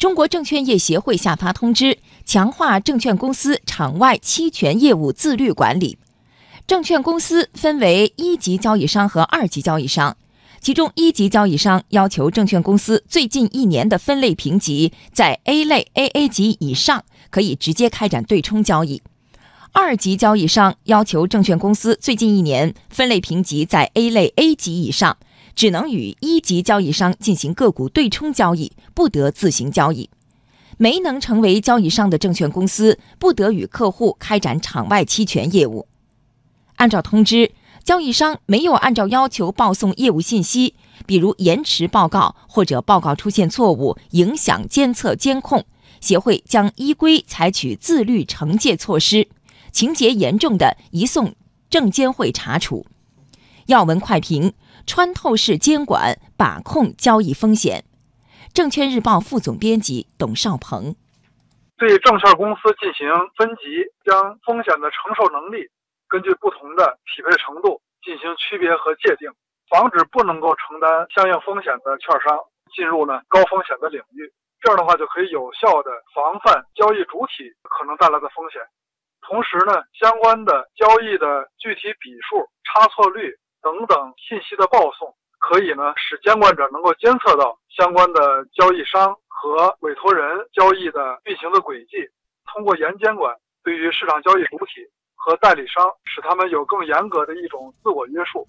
中国证券业协会下发通知，强化证券公司场外期权业务自律管理。证券公司分为一级交易商和二级交易商，其中一级交易商要求证券公司最近一年的分类评级在 A 类 AA 级以上，可以直接开展对冲交易；二级交易商要求证券公司最近一年分类评级在 A 类 A 级以上。只能与一级交易商进行个股对冲交易，不得自行交易。没能成为交易商的证券公司，不得与客户开展场外期权业务。按照通知，交易商没有按照要求报送业务信息，比如延迟报告或者报告出现错误，影响监测监控，协会将依规采取自律惩戒措施，情节严重的移送证监会查处。要闻快评。穿透式监管把控交易风险。证券日报副总编辑董少鹏，对证券公司进行分级，将风险的承受能力根据不同的匹配程度进行区别和界定，防止不能够承担相应风险的券商进入呢高风险的领域。这样的话就可以有效的防范交易主体可能带来的风险。同时呢，相关的交易的具体笔数、差错率。等等信息的报送，可以呢使监管者能够监测到相关的交易商和委托人交易的运行的轨迹，通过严监管，对于市场交易主体和代理商，使他们有更严格的一种自我约束。